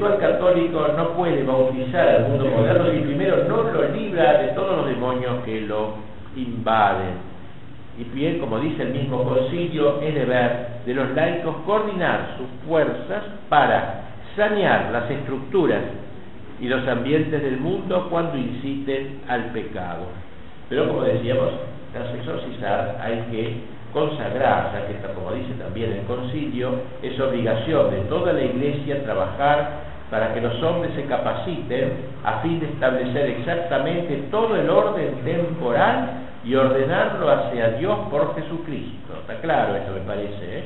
intelectual católico no puede bautizar al mundo moderno si primero no lo libra de todos los demonios que lo invaden. Y bien, como dice el mismo concilio, es deber de los laicos coordinar sus fuerzas para sanear las estructuras y los ambientes del mundo cuando inciten al pecado. Pero como decíamos, tras exorcizar hay que consagrar, ya que como dice también el concilio, es obligación de toda la iglesia trabajar para que los hombres se capaciten a fin de establecer exactamente todo el orden temporal y ordenarlo hacia Dios por Jesucristo. Está claro esto me parece, ¿eh?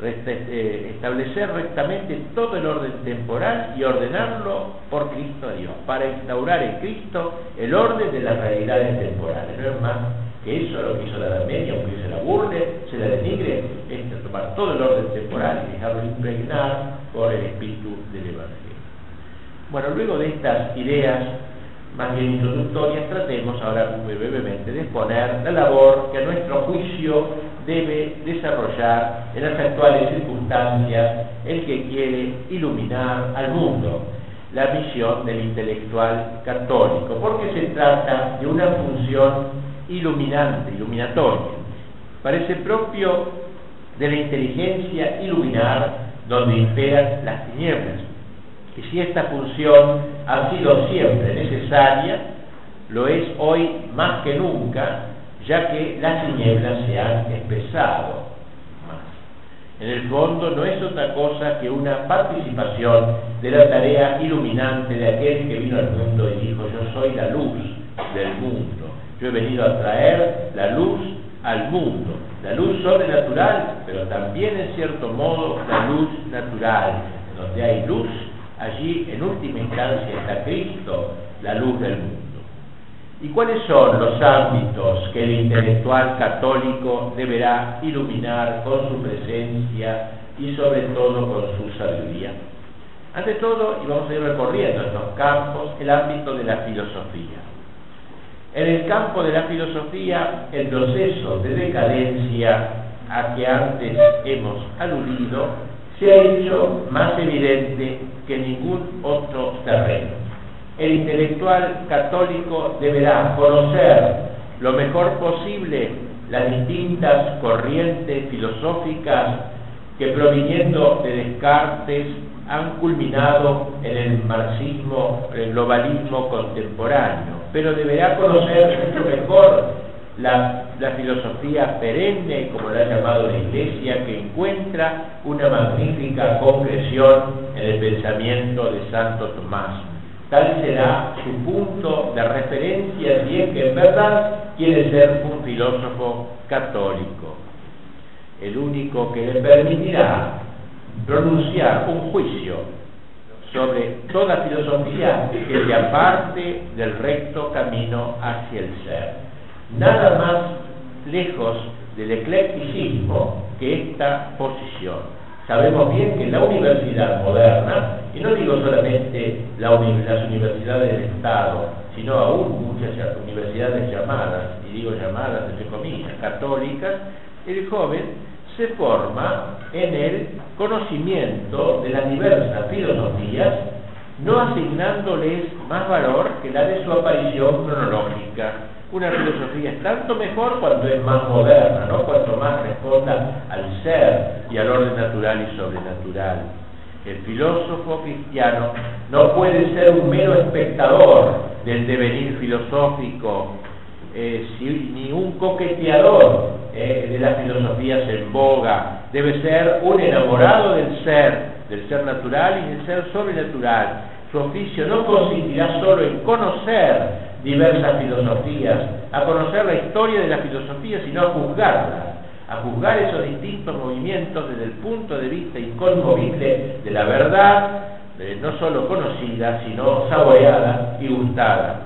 Eh, establecer rectamente todo el orden temporal y ordenarlo por Cristo a Dios, para instaurar en Cristo el orden de las realidades temporales. No es más que eso lo que hizo la Edad Media, aunque se la burle, se la denigre, tomar todo el orden temporal y dejarlo impregnar por el espíritu del Evangelio. Bueno, luego de estas ideas más bien introductorias, tratemos ahora muy brevemente de exponer la labor que a nuestro juicio debe desarrollar en las actuales circunstancias el que quiere iluminar al mundo, la misión del intelectual católico, porque se trata de una función iluminante, iluminatoria. Parece propio de la inteligencia iluminar donde imperan las tinieblas. Y si esta función ha sido siempre necesaria, lo es hoy más que nunca ya que las tinieblas se han espesado más. En el fondo no es otra cosa que una participación de la tarea iluminante de aquel que vino al mundo y dijo, yo soy la luz del mundo. Yo he venido a traer la luz al mundo, la luz sobrenatural, pero también en cierto modo la luz natural. Donde hay luz, allí en última instancia está Cristo, la luz del mundo. ¿Y cuáles son los ámbitos que el intelectual católico deberá iluminar con su presencia y sobre todo con su sabiduría? Ante todo, y vamos a ir recorriendo estos campos, el ámbito de la filosofía. En el campo de la filosofía, el proceso de decadencia a que antes hemos aludido se ha hecho más evidente que ningún otro terreno. El intelectual católico deberá conocer lo mejor posible las distintas corrientes filosóficas que proviniendo de Descartes han culminado en el marxismo, el globalismo contemporáneo, pero deberá conocer mucho mejor la, filosofía perenne, como la ha llamado la Iglesia, que encuentra una magnífica concreción en el pensamiento de Santo Tomás. Tal será su punto de referencia si es que en verdad quiere ser un filósofo católico, el único que le permitirá pronunciar un juicio sobre toda filosofía que se aparte del recto camino hacia el ser. Nada más lejos del eclecticismo que esta posición. Sabemos bien que la universidad moderna, y no digo solamente las universidades del Estado, sino aún muchas universidades llamadas, y digo llamadas entre comillas, católicas, el joven se forma en el conocimiento de las diversas filosofías, no asignándoles más valor que la de su aparición cronológica una filosofía es tanto mejor cuanto es más moderna, cuanto más responda al ser y al orden natural y sobrenatural. El filósofo cristiano no puede ser un mero espectador del devenir filosófico, eh, ni un coqueteador eh, de las filosofías en boga. Debe ser un enamorado del ser, del ser natural y del ser sobrenatural. Su oficio no consistirá solo en conocer diversas filosofías, a conocer la historia de la filosofía, sino a juzgarla, a juzgar esos distintos movimientos desde el punto de vista inconmovible de la verdad, no solo conocida, sino saboreada y gustada.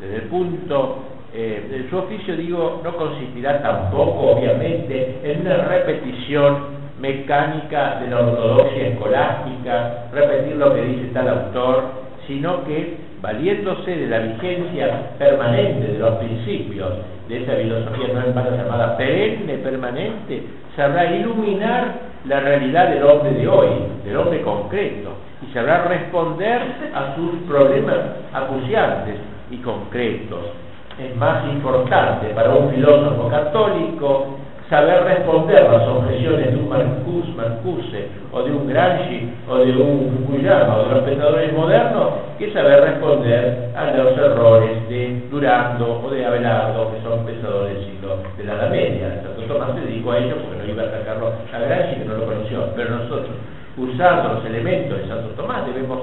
Desde el punto eh, su oficio, digo, no consistirá tampoco, obviamente, en una repetición mecánica de la ortodoxia escolástica, repetir lo que dice tal autor, sino que valiéndose de la vigencia permanente de los principios de esa filosofía no en vano llamada perenne, permanente, sabrá iluminar la realidad del hombre de hoy, del hombre concreto, y sabrá responder a sus problemas acuciantes y concretos. Es más importante para un filósofo católico saber responder las objeciones de un Marcus, Marcuse, o de un Gramsci, o de un Fukuyama, o de los pensadores modernos, que saber responder a los errores de Durando o de Abelardo, que son pensadores del siglo de la Edad Media. Santo Tomás se dedicó a ello porque no iba a atacarlo a Gramsci, que no lo conoció, pero nosotros, usando los elementos de Santo Tomás, debemos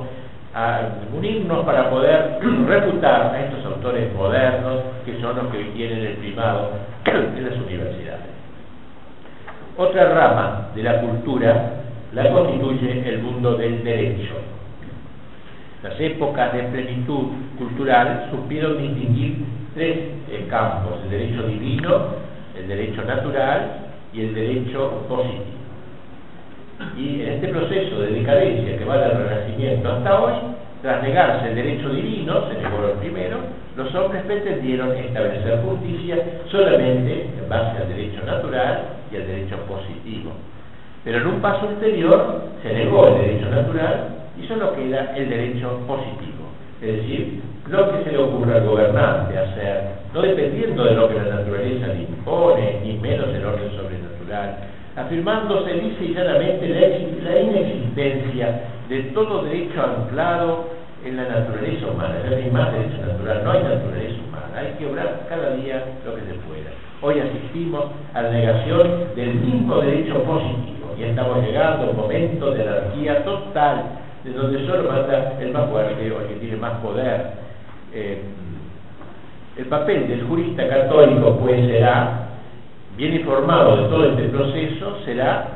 unirnos para poder refutar a estos autores modernos que son los que tienen el primado en las universidades. Otra rama de la cultura la constituye el mundo del derecho. Las épocas de plenitud cultural supieron distinguir tres eh, campos, el derecho divino, el derecho natural y el derecho positivo. Y en este proceso de decadencia que va del Renacimiento hasta hoy, tras negarse el derecho divino, se negó el primero, los hombres pretendieron establecer justicia solamente en base al derecho natural y al derecho positivo. Pero en un paso ulterior se negó el derecho natural y solo queda el derecho positivo, es decir, lo que se le ocurre al gobernante hacer, no dependiendo de lo que la naturaleza le impone, ni menos el orden sobrenatural, afirmándose lisa y llanamente la inexistencia de todo derecho anclado en la naturaleza humana. No hay más derecho natural, no hay naturaleza humana. Hay que obrar cada día lo que se pueda. Hoy asistimos a la negación del mismo derecho positivo y estamos llegando a un momento de anarquía total, de donde solo manda el más fuerte o el que tiene más poder. Eh, el papel del jurista católico pues será, bien informado de todo este proceso, será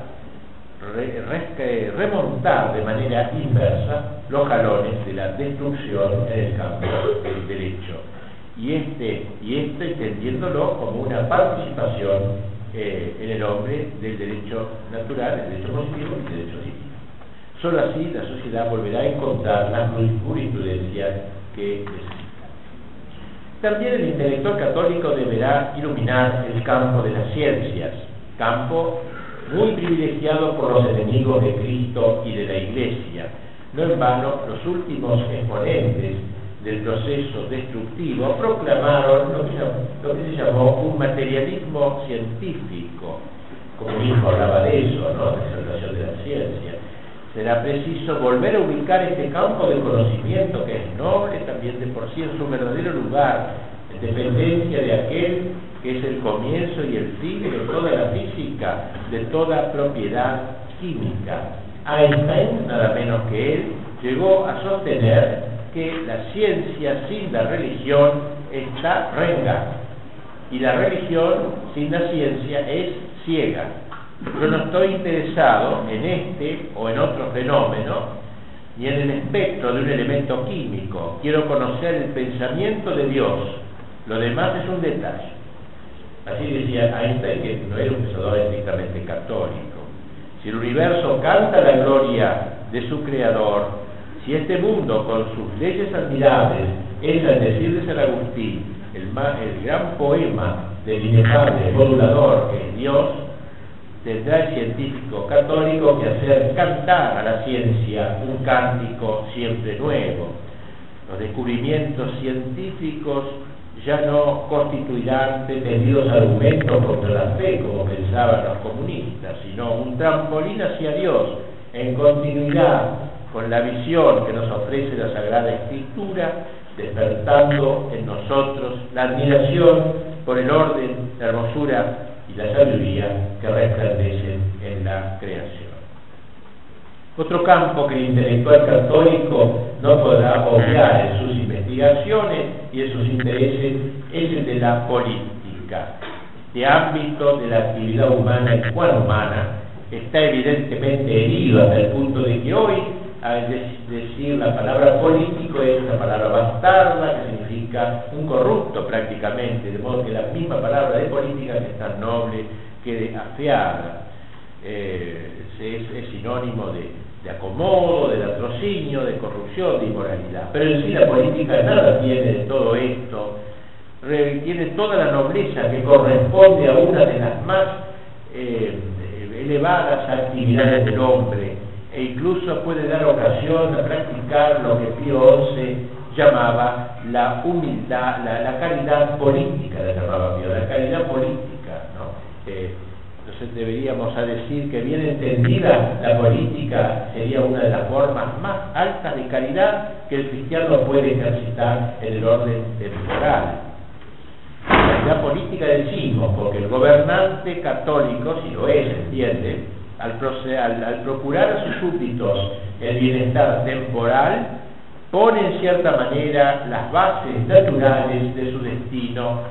remontar de manera inversa los jalones de la destrucción en el campo del derecho. Y este, y este entendiéndolo como una participación eh, en el hombre del derecho natural, del derecho positivo y del derecho civil. Solo así la sociedad volverá a encontrar la jurisprudencia que necesita. También el intelectual católico deberá iluminar el campo de las ciencias, campo muy privilegiado por los enemigos de Cristo y de la Iglesia. No en vano, los últimos exponentes del proceso destructivo proclamaron lo que, se llamó un materialismo científico. Como dijo hablaba de eso, ¿no? de exaltación de la ciencia. Será preciso volver a ubicar este campo de conocimiento que es noble también de por sí en su verdadero lugar, en dependencia de aquel que es el comienzo y el fin de toda la física, de toda propiedad química. Einstein, nada menos que él, llegó a sostener que la ciencia sin la religión está renga y la religión sin la ciencia es ciega. Yo no estoy interesado en este o en otro fenómeno, ni en el espectro de un elemento químico. Quiero conocer el pensamiento de Dios. Lo demás es un detalle. Así decía Einstein, que no era un pensador estrictamente católico. Si el universo canta la gloria de su creador, si este mundo con sus leyes admirables es al decir de San Agustín, el, gran poema del inefable modulador que es Dios, tendrá el científico católico que hacer cantar a la ciencia un cántico siempre nuevo. Los descubrimientos científicos ya no constituirán pretendidos argumentos contra la fe, como pensaban los comunistas, sino un trampolín hacia Dios, en continuidad con la visión que nos ofrece la Sagrada Escritura, despertando en nosotros la admiración por el orden, la hermosura la sabiduría que resplandecen en la creación. Otro campo que el intelectual católico no podrá obviar en sus investigaciones y en sus intereses es el de la política. Este ámbito de la actividad humana y humana está evidentemente herido hasta el punto de que hoy, al decir la palabra político, es una palabra bastarda que significa un corrupto prácticamente, de modo que la misma palabra de política que es tan noble quede afeada. Eh, es sinónimo de de acomodo, de latrocinio, de corrupción, de inmoralidad. Pero en sí la política nada tiene de todo esto, tiene toda la nobleza que corresponde a una de las más eh, elevadas actividades del hombre e incluso puede dar ocasión a practicar lo que Pío XI llamaba la humildad, la, caridad política, la llamaba Pío, la caridad política, ¿no? entonces deberíamos decir que bien entendida la política sería una de las formas más altas de caridad que el cristiano puede ejercitar en el orden temporal la política decimos, porque el gobernante católico, si lo es, entiende, al, procurar a sus súbditos el bienestar temporal, pone en cierta manera las bases naturales de su destino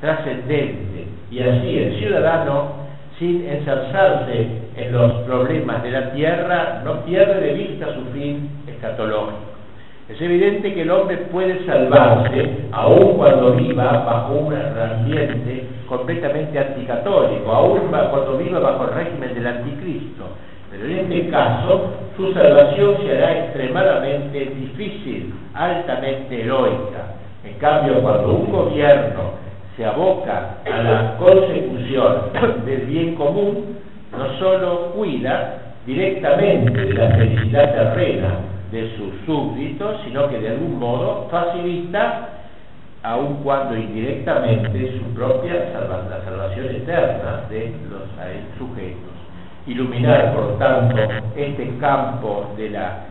trascendente. Y así el ciudadano, sin ensalzarse en los problemas de la tierra, no pierde de vista su fin escatológico. Es evidente que el hombre puede salvarse aun cuando viva bajo un ambiente completamente anticatólico, aun cuando viva bajo el régimen del anticristo. Pero en este caso, su salvación se hará extremadamente difícil, altamente heroica. En cambio, cuando un gobierno se aboca a la consecución del bien común, no solo cuida directamente de la felicidad terrena, de sus súbditos, sino que de algún modo facilita, aun cuando indirectamente, su propia la salvación eterna de los sujetos. Iluminar, por tanto, este campo la,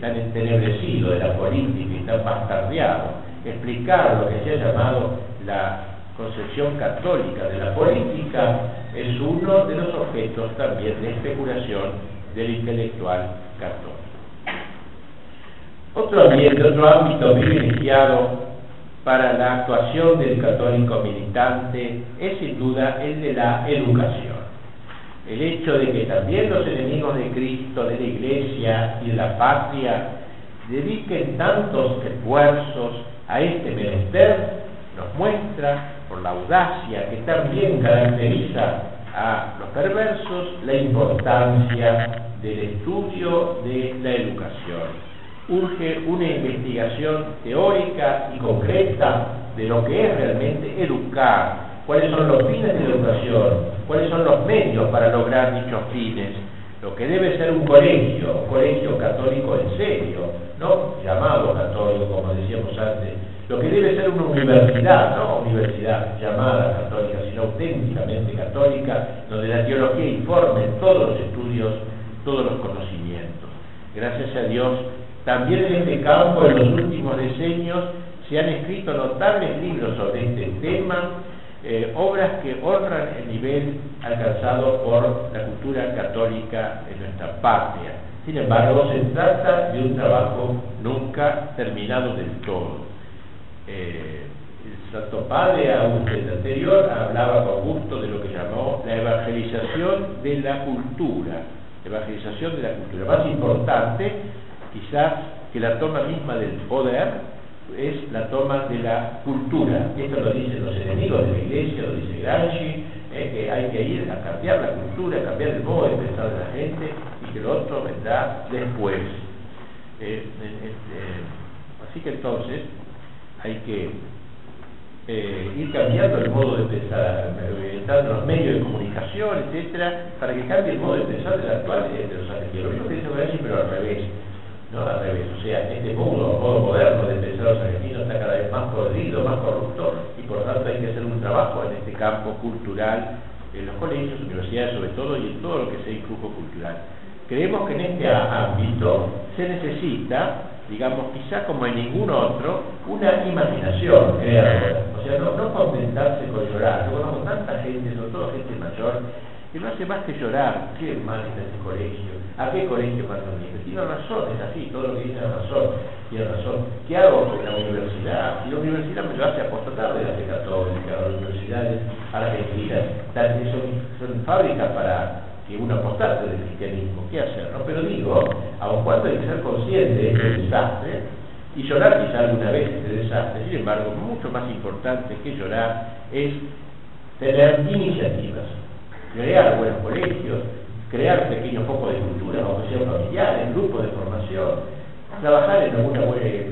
tan entenebrecido de la política y tan bastardeado, explicar lo que se ha llamado la concepción católica de la política es uno de los objetos también de especulación del intelectual católico. Otro ámbito privilegiado para la actuación del católico militante es sin duda el de la educación. El hecho de que también los enemigos de Cristo, de la Iglesia y de la patria dediquen tantos esfuerzos a este menester nos muestra, por la audacia que también caracteriza a los perversos, la importancia del estudio de la educación urge una investigación teórica y concreta de lo que es realmente educar, cuáles son los fines de educación, cuáles son los medios para lograr dichos fines, lo que debe ser un colegio, colegio católico en serio, no llamado católico como decíamos antes, lo que debe ser una universidad, no universidad llamada católica, sino auténticamente católica, donde la teología informe todos los estudios, todos los conocimientos. Gracias a Dios también en este campo, en los últimos decenios, se han escrito notables libros sobre este tema, eh, obras que honran el nivel alcanzado por la cultura católica en nuestra patria. Sin embargo, se trata de un trabajo nunca terminado del todo. Eh, el Santo Padre, aún el anterior, hablaba con gusto de lo que llamó la evangelización de la cultura. Evangelización de la cultura. Más importante, quizás que la toma misma del poder es la toma de la cultura. Esto lo dicen los enemigos de la iglesia, lo dice Gramsci, eh, que hay que ir a cambiar la cultura, a cambiar el modo de pensar de la gente y que lo otro vendrá después. Eh, eh, así que entonces hay que ir cambiando el modo de pensar, los medios de comunicación, etcétera, para que cambie el modo de pensar del actual de los argentinos. Lo mismo que dice pero al revés no al. O sea, este modo, modo moderno de pensar los argentinos está cada vez más podrido, más corrupto, y por lo tanto hay que hacer un trabajo en este campo cultural, en los colegios, universidades sobre todo, y en todo lo que sea influjo cultural. Creemos que en este ámbito se necesita, digamos, quizá como en ningún otro, una imaginación creadora. O sea, no, no contentarse con llorar. Yo conozco tanta gente, sobre todo gente mayor, que no hace más que llorar. Qué mal está ese colegio. ¿A qué colegio para los niños? Tiene razón, es así, todo lo que dice es razón. Tiene razón. ¿Qué hago con la universidad? Y la universidad me lo hace apostatar de la fe católica, las universidades argentinas, son, son fábricas para que uno apostate del cristianismo. ¿Qué hacer? No? Pero digo, aun cuando hay que ser consciente de este desastre, y llorar quizá alguna vez este desastre, sin embargo, mucho más importante que llorar es tener iniciativas crear buenos colegios, crear pequeños focos de cultura, sea familiar, grupos de formación, trabajar en alguna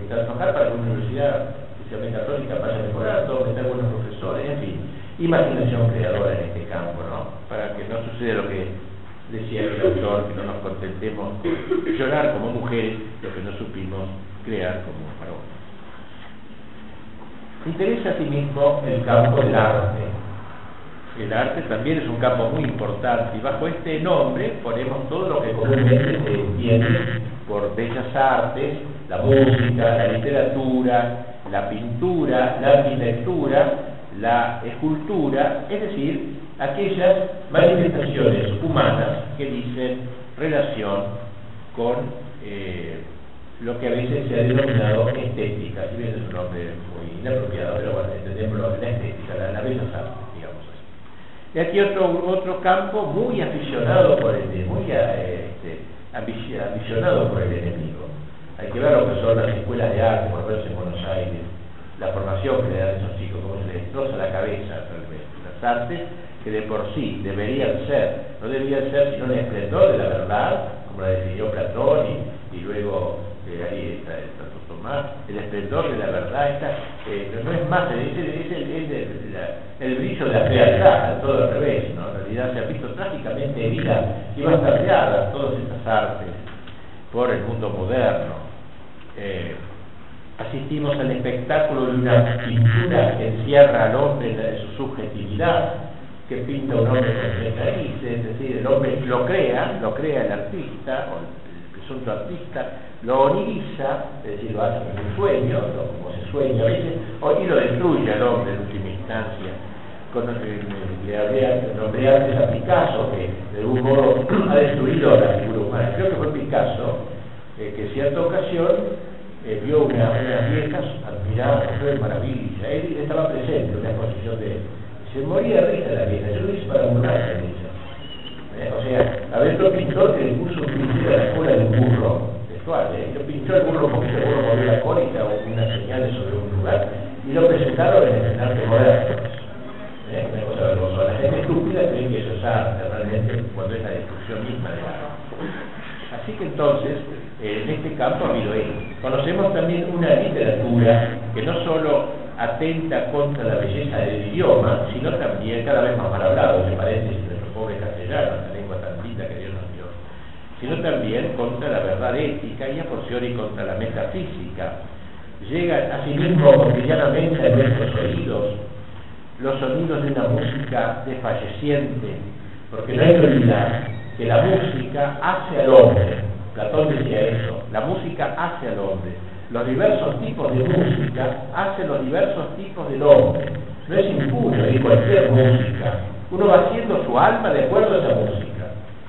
trabajar para que una universidad, especialmente católica, vaya mejorando, meter buenos profesores, en fin, imaginación creadora en este campo, ¿no? Para que no suceda lo que decía el autor, que no nos contentemos con llorar como mujeres lo que no supimos crear como varones. Interesa asimismo el campo del arte. El arte también es un campo muy importante y bajo este nombre ponemos todo lo que comúnmente se entiende por bellas artes, la música, la literatura, la pintura, la arquitectura, la escultura, es decir, aquellas manifestaciones humanas que dicen relación con eh, lo que a veces se ha denominado estética, si bien es un nombre muy inapropiado, pero bueno, entendemos la estética, la, la bellas artes. Y aquí otro, otro campo muy aficionado por el, muy este, por el enemigo. Hay que ver lo que son las escuelas de arte, por ejemplo en Buenos Aires, la formación que le dan esos chicos, cómo se les destroza la cabeza. Las artes que de por sí deberían ser, no deberían ser sino el esplendor de la verdad, como la definió Platón y, y luego eh, ahí está, está, El esplendor de la verdad, está, eh, no es más, es, el, brillo de la fealdad, todo al revés, ¿no? en realidad se ha visto trágicamente herida y bastardeadas todas estas artes por el mundo moderno. Eh, asistimos al espectáculo de una pintura que encierra al hombre en su subjetividad, que pinta un hombre con tres narices, es decir, el hombre lo crea, lo crea el artista, o el presunto artista, lo oniriza, es decir, lo hace como un sueño, como se sueña a veces, y lo destruye al hombre en última instancia. Con, le hablé, nombré antes a Picasso, que de algún modo ha destruido la figura humana. Creo que fue Picasso, eh, que en cierta ocasión eh, vio una, unas viejas admiradas, fue maravilla. Él estaba presente en una exposición de él se moría de risa la vieja, yo lo hice para burlarse de ella. Eh, o sea, a ver, otro pintor que le puso un a la cola de un burro, textual, ¿eh? Porque el burro movió la cola y estaba unas señales sobre un lugar, y lo presentaron en el arte moderno. ¿Eh? Una cosa vergonzosa. La gente estúpida cree que eso es arte, realmente, cuando es la destrucción misma del arte. Así que entonces, en este campo ha habido esto. Conocemos también una literatura que no solo atenta contra la belleza del idioma, sino también cada vez más mal hablado, me parece, nuestro pobre castellano, sino también contra la verdad ética y a y contra la metafísica. Llega asimismo cotidianamente a nuestros oídos los sonidos de una música desfalleciente, porque no hay que olvidar que la música hace al hombre. Platón decía eso, la música hace al hombre los diversos tipos de música hacen los diversos tipos del hombre. No es impuro hay cualquier música. Uno va haciendo su alma de acuerdo a esa música.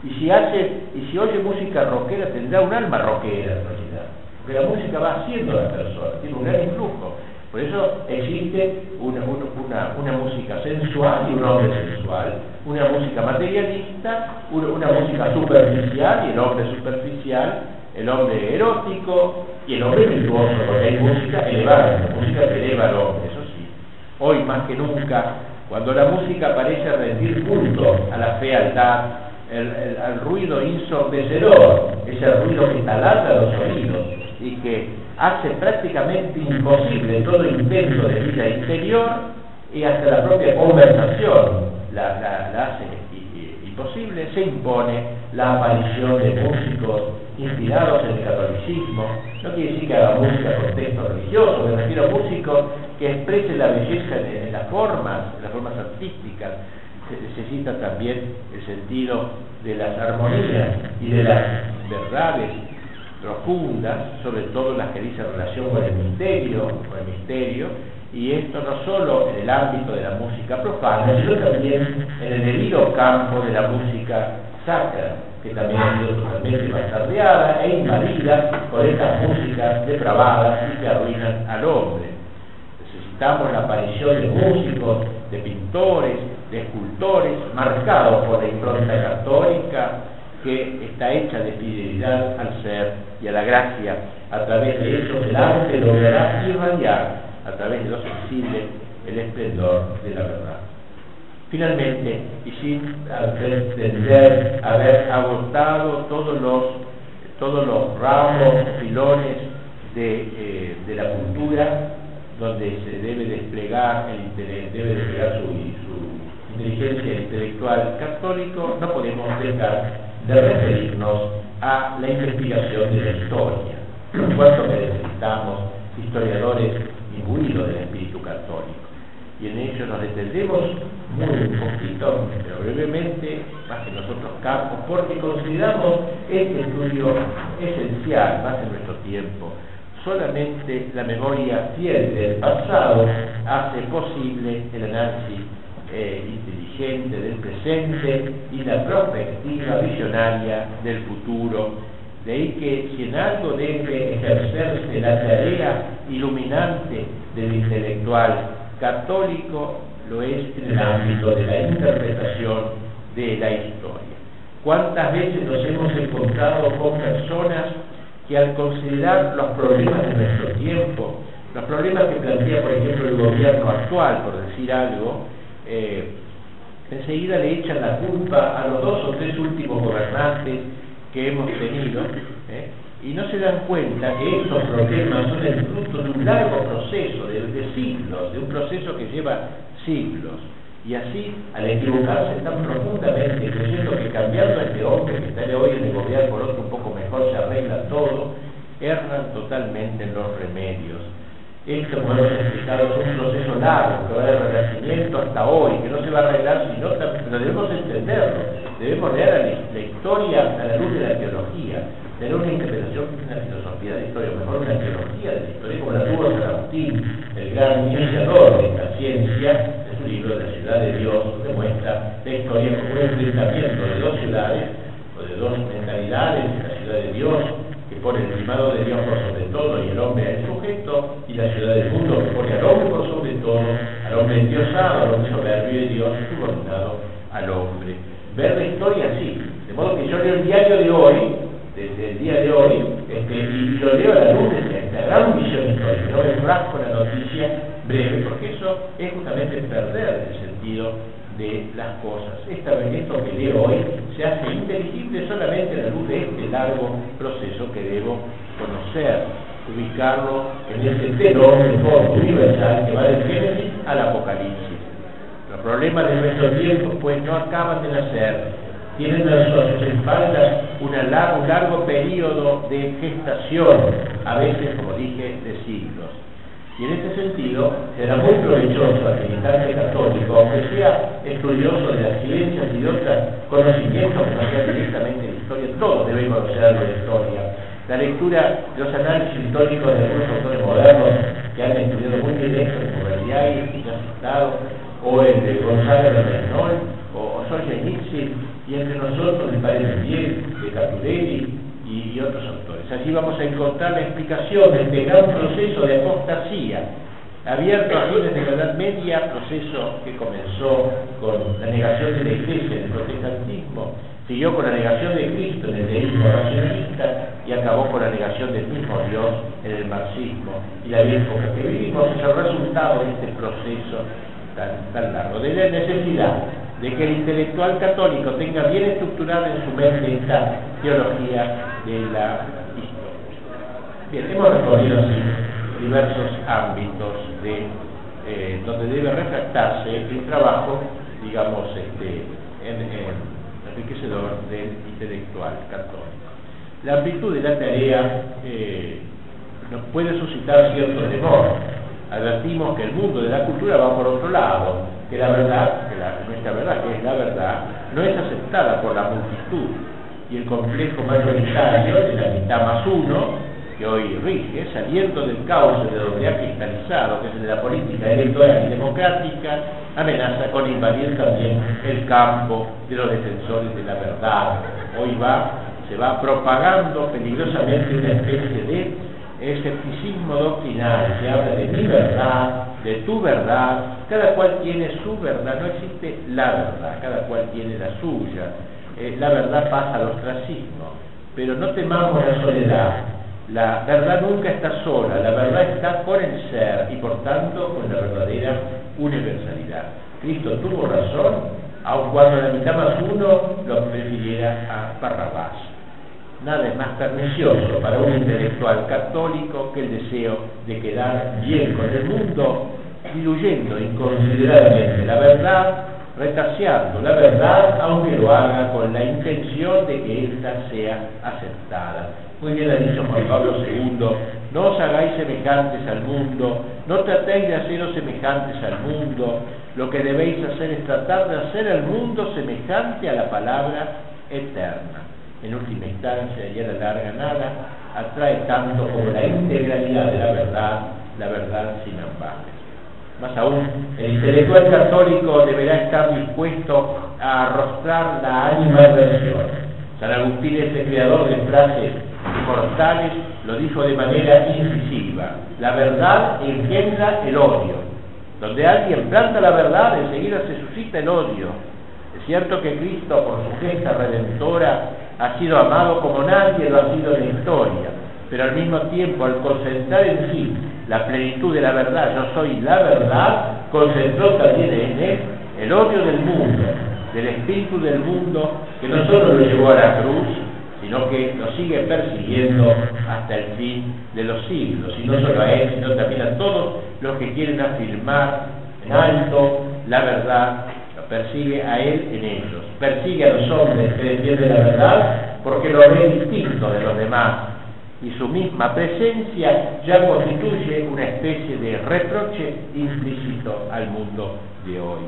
Y si hace, y si oye música rockera, tendrá un alma rockera en realidad. Porque la música va haciendo la persona, tiene un gran influjo. Por eso existe una, una, una, música sensual y un hombre sensual, una música materialista, una, música superficial y el hombre superficial, el hombre erótico y el hombre virtuoso, porque hay música elevada, música que eleva al hombre, eso sí. Hoy más que nunca, cuando la música parece rendir culto a la fealdad, el, al ruido ensordecedor, ese ruido que talata los oídos y que hace prácticamente imposible todo intento de vida interior y hasta la propia conversación la, la hace imposible, se impone la aparición de músicos inspirados en el catolicismo, no quiere decir que haga música con texto religioso, me refiero a músicos que expresen la belleza en, las formas, en las formas artísticas, necesita también el sentido de las armonías y de las verdades profundas, sobre todo las que dicen relación con el misterio, con el misterio, y esto no solo en el ámbito de la música profana, sino también en el debido campo de la música sacra, que también ha sido totalmente bastardeada e invadida por estas músicas depravadas y que arruinan al hombre. Necesitamos la aparición de músicos, de pintores, de escultores, marcados por la impronta católica que está hecha de fidelidad al ser y a la gracia. A través de eso el arte logrará irradiar a través de lo sensible el esplendor de la verdad. Finalmente, y sin pretender haber agotado todos los, todos los ramos, filones de, eh, de, la cultura donde se debe desplegar el debe desplegar su inteligencia intelectual católico, no podemos dejar de referirnos a la investigación de la historia. Cuánto necesitamos historiadores imbuidos del espíritu católico. Y en ello nos detendremos muy un poquito, pero brevemente, más que nosotros campos, porque consideramos este estudio esencial, más en nuestro tiempo. Solamente la memoria fiel del pasado hace posible el análisis eh, inteligente del presente y la perspectiva visionaria del futuro. De ahí que si en algo debe ejercerse la tarea iluminante del intelectual católico, lo es en el ámbito de la interpretación de la historia. ¿Cuántas veces nos hemos encontrado con personas que al considerar los problemas de nuestro tiempo, los problemas que plantea, por ejemplo, el gobierno actual, por decir algo, eh, enseguida le echan la culpa a los dos o tres últimos gobernantes que hemos tenido, ¿eh? y no se dan cuenta que estos problemas son el fruto de un largo proceso, de, siglos, de un proceso que lleva siglos. Y así, al equivocarse tan profundamente, creyendo que cambiando este hombre que está hoy en el gobierno por otro un poco mejor se arregla todo, erran totalmente en los remedios. Esto, explicado, es un proceso largo que va de renacimiento hasta hoy, que no se va a arreglar sino pero debemos entenderlo, debemos leer la, la historia a la luz de la teología, tener una interpretación, una filosofía de la historia, mejor una teología de la historia, como la tuvo San Agustín, el gran iniciador de esta ciencia, es un libro de la ciudad de Dios, demuestra la historia como un enfrentamiento de dos ciudades, o de dos mentalidades, la ciudad de Dios, que pone el primado de Dios por sobre todo y el hombre al y la ciudad del mundo que pone al hombre por sobre todo, al hombre endiosado, al hombre soberbio de Dios, subordinado al hombre. Ver la historia así, de modo que yo leo el diario de hoy, desde el día de hoy, este, y lo leo a la luz de esta gran visión histórica, no me frasco la noticia breve, porque eso es justamente perder el sentido de las cosas. Esta, esto que leo hoy se hace inteligible solamente a la luz de este largo proceso que debo conocer, ubicarlo en ese telón de forma universal que va del Génesis al Apocalipsis. Los problemas de nuestro tiempo pues no acaban de nacer, tienen a sus espaldas un largo periodo de gestación, a veces, como dije, de siglos. Y en este sentido, será muy provechoso al militante católico, aunque sea estudioso de las ciencias y de otros conocimientos que no directamente de historia, todos deben conocer algo de historia. La lectura de los análisis históricos de algunos autores modernos que han estudiado muy como el Diario, que ya citado, o el de Gonzalo de Reynol, o Solzhenitsyn, y entre nosotros el padre Miguel, de Capurelli y, otros autores. Allí vamos a encontrar la explicación de gran proceso de apostasía, abierto a fines de la Edad Media, proceso que comenzó con la negación de la Iglesia el protestantismo, siguió con la negación de Cristo en el deísmo racionalista y acabó con la negación del mismo Dios en el marxismo. Y la época que vivimos es el resultado de este proceso tan, largo, de la necesidad de que el intelectual católico tenga bien estructurada en su mente esta teología de la historia. Bien, hemos recorrido así diversos ámbitos de eh, donde debe refractarse el trabajo, digamos, este, en, enriquecedor del intelectual católico. La amplitud de la tarea eh, nos puede suscitar cierto temor. Advertimos que el mundo de la cultura va por otro lado, que la verdad, que la, nuestra verdad, que es la verdad, no es aceptada por la multitud y el complejo mayoritario de la mitad más uno, que hoy rige, saliendo del caos de donde ha cristalizado, que es el de la política electoral y democrática, amenaza con invadir también el campo de los defensores de la verdad. Hoy va, se va propagando peligrosamente una especie de escepticismo doctrinal, se habla de mi verdad, de tu verdad, cada cual tiene su verdad, no existe la verdad, cada cual tiene la suya. Eh, la verdad pasa al ostracismo, pero no temamos la soledad. La verdad nunca está sola, la verdad está con el ser y por tanto con la verdadera universalidad. Cristo tuvo razón, aun cuando la mitad más uno lo prefiriera a Barrabás. Nada es más pernicioso para un intelectual católico que el deseo de quedar bien con el mundo, diluyendo inconsideradamente la verdad retaseando la verdad, aunque lo haga con la intención de que ésta sea aceptada. Muy bien ha dicho Juan Pablo II, no os hagáis semejantes al mundo, no tratéis de haceros semejantes al mundo, lo que debéis hacer es tratar de hacer al mundo semejante a la palabra eterna. En última instancia, y la larga nada, atrae tanto como la integralidad de la verdad, la verdad sin ambajes. Más aún, el intelectual católico deberá estar dispuesto a arrostrar la animadversión. San Agustín, ese creador de frases mortales, lo dijo de manera incisiva. La verdad engendra el odio. Donde alguien planta la verdad, enseguida se suscita el odio. Es cierto que Cristo, por su gesta redentora, ha sido amado como nadie lo ha sido en la historia, pero al mismo tiempo, al concentrar en sí la plenitud de la verdad, yo soy la verdad, concentró también en él el odio del mundo, del espíritu del mundo, que no solo lo llevó a la cruz, sino que lo sigue persiguiendo hasta el fin de los siglos, y no solo a él, sino también a todos los que quieren afirmar en alto la verdad, persigue a él en ellos, persigue a los hombres que defienden la verdad porque lo ve distinto de los demás, y su misma presencia ya constituye una especie de reproche implícito al mundo de hoy.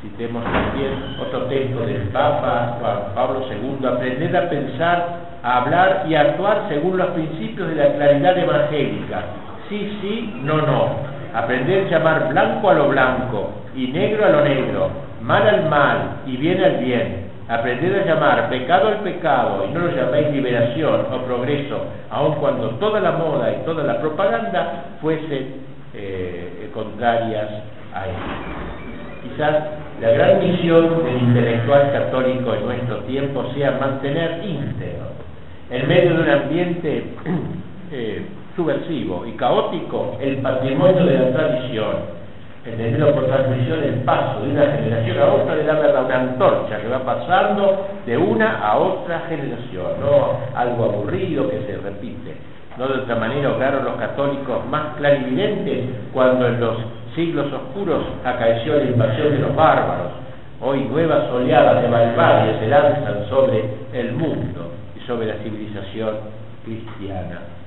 Citemos también otro texto del Papa Juan Pablo II, aprender a pensar, a hablar y a actuar según los principios de la claridad evangélica. Sí, sí, no, no. Aprender a llamar blanco a lo blanco y negro a lo negro, mal al mal y bien al bien Aprended a llamar pecado al pecado y no lo llaméis liberación o progreso, aun cuando toda la moda y toda la propaganda fuesen eh, contrarias a él. Quizás la gran misión del intelectual católico en nuestro tiempo sea mantener íntegro, en medio de un ambiente eh, subversivo y caótico, el patrimonio de la tradición entendido por transmisión el paso de una generación a otra de la verdad, una antorcha que va pasando de una a otra generación, no algo aburrido que se repite. No de otra manera claro los católicos más clarividentes cuando en los siglos oscuros acaeció la invasión de los bárbaros. Hoy nuevas oleadas de barbarie se lanzan sobre el mundo y sobre la civilización cristiana.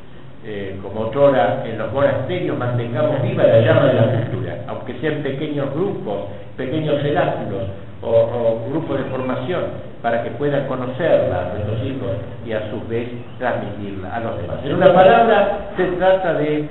Eh, como otrora en los monasterios, mantengamos viva la llama de la cultura, aunque sean pequeños grupos, pequeños celáculos o, grupos de formación, para que puedan conocerla a nuestros hijos y a su vez transmitirla a los demás. En una palabra, se trata de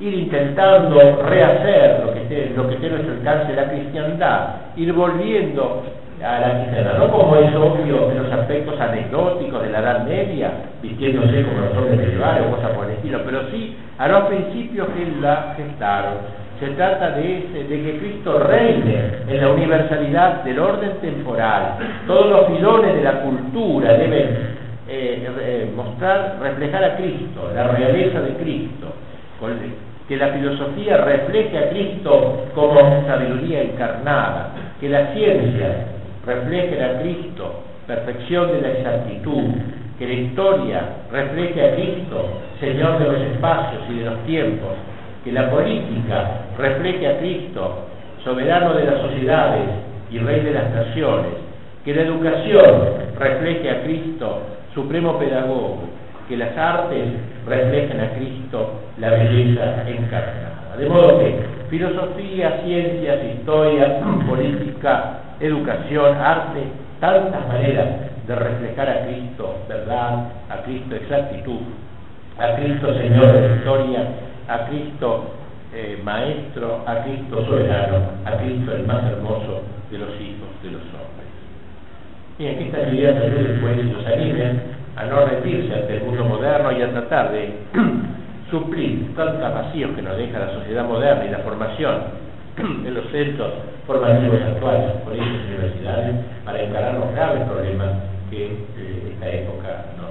ir intentando rehacer lo que esté, lo que esté nuestro alcance la cristiandad, ir volviendo a la cristiana, no como es obvio en los aspectos anecdóticos de la Edad Media, vistiéndose como los hombres medievales o cosas por el estilo, pero sí a los principios que la gestaron. Se trata de, ese, de que Cristo reine en la universalidad del orden temporal. Todos los filones de la cultura deben eh, eh, mostrar, reflejar a Cristo, la realeza de Cristo, que la filosofía refleje a Cristo como sabiduría encarnada, que la ciencia refleje a Cristo, perfección de la exactitud, que la historia refleje a Cristo, Señor de los espacios y de los tiempos, que la política refleje a Cristo, soberano de las sociedades y rey de las naciones, que la educación refleje a Cristo, supremo pedagogo, que las artes reflejen a Cristo, la belleza encarnada. De modo que filosofía, ciencias, historia, política, educación, arte, tantas maneras de reflejar a Cristo, verdad, a Cristo exactitud, a Cristo Señor de la historia, a Cristo eh, Maestro, a Cristo soberano, a Cristo el más hermoso de los hijos de los hombres. Y aquí estas ideas de pues los animen a no rendirse ante el mundo moderno y a tratar de suplir tantos vacíos que nos deja la sociedad moderna y la formación en los centros formativos actuales, colegios y universidades, para encarar los graves problemas que eh, esta época nos.